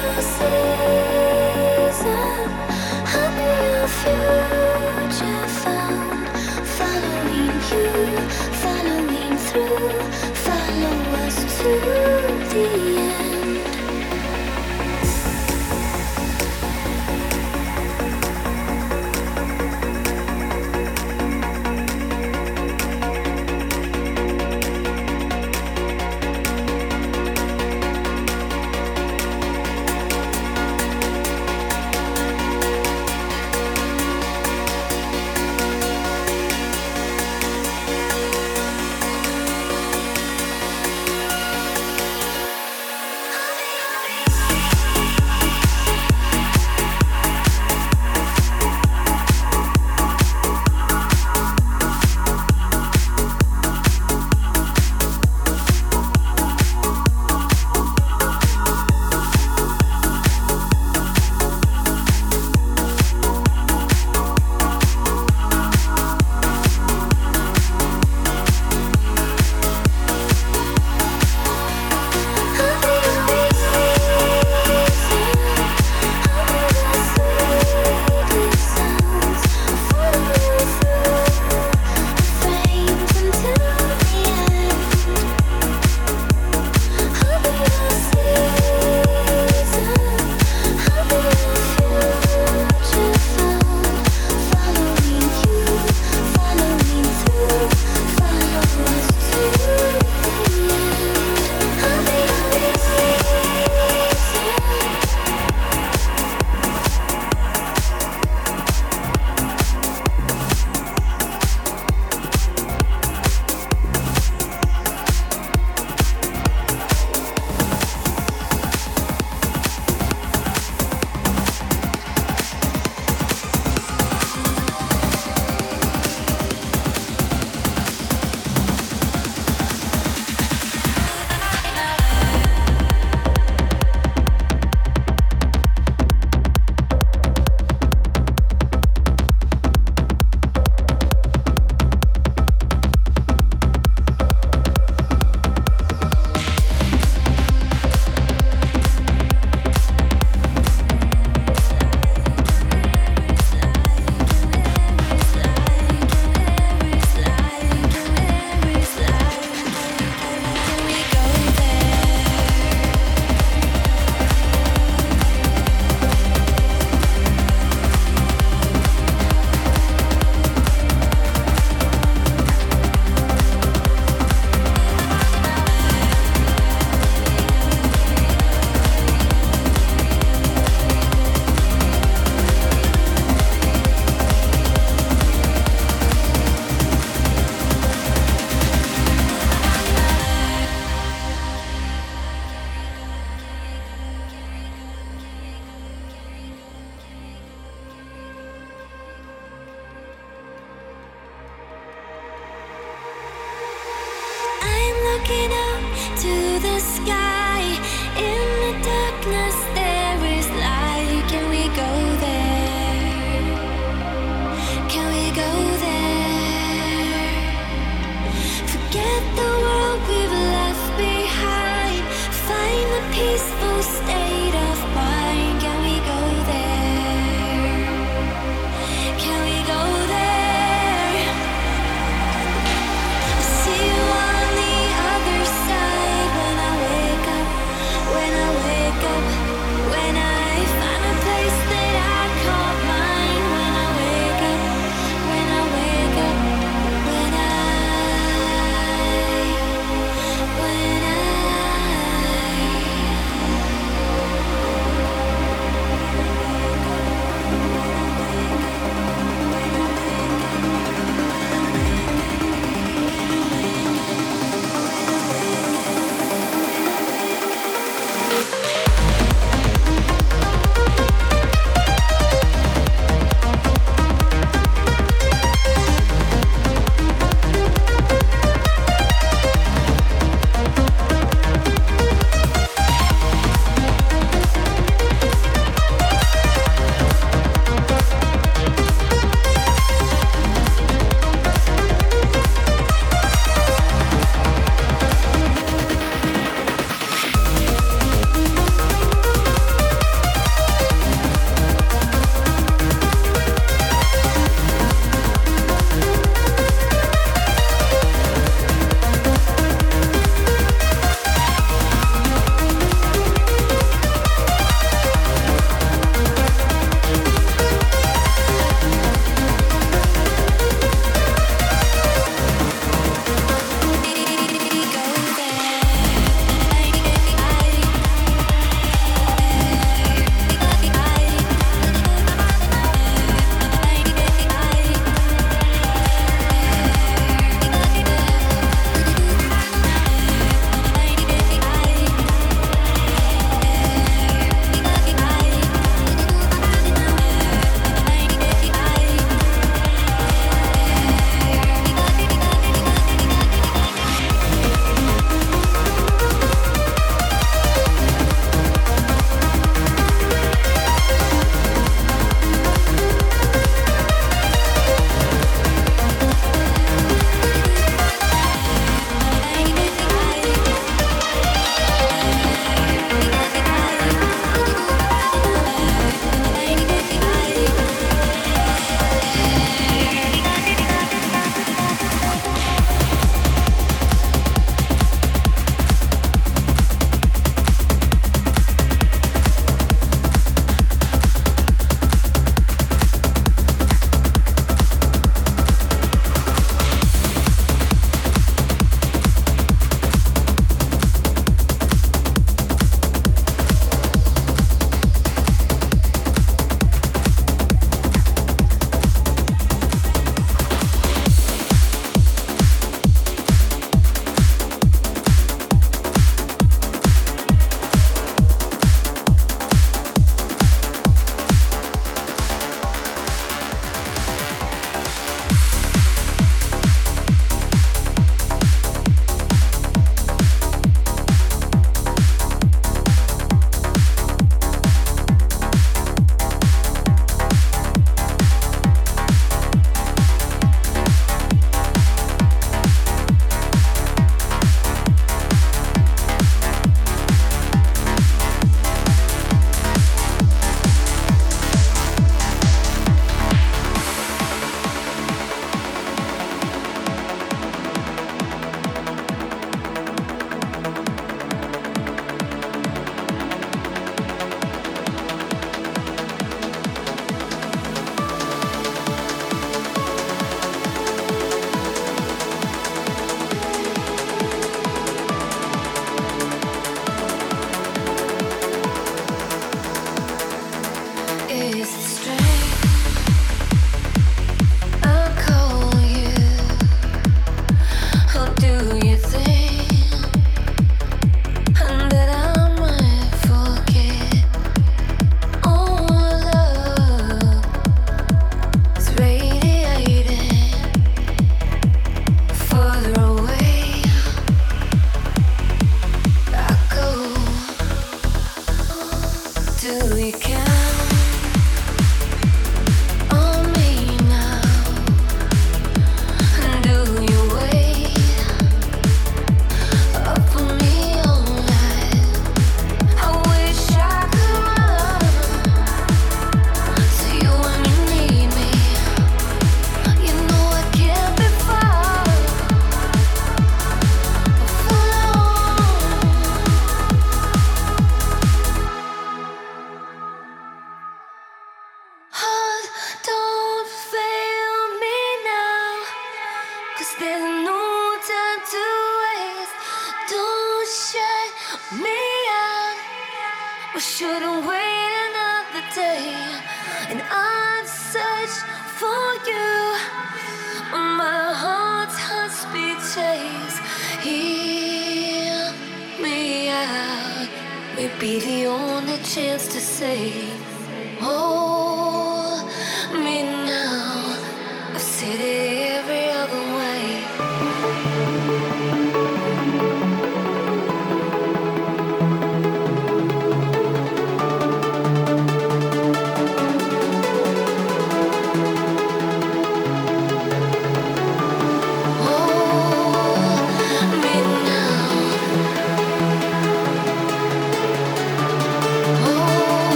When I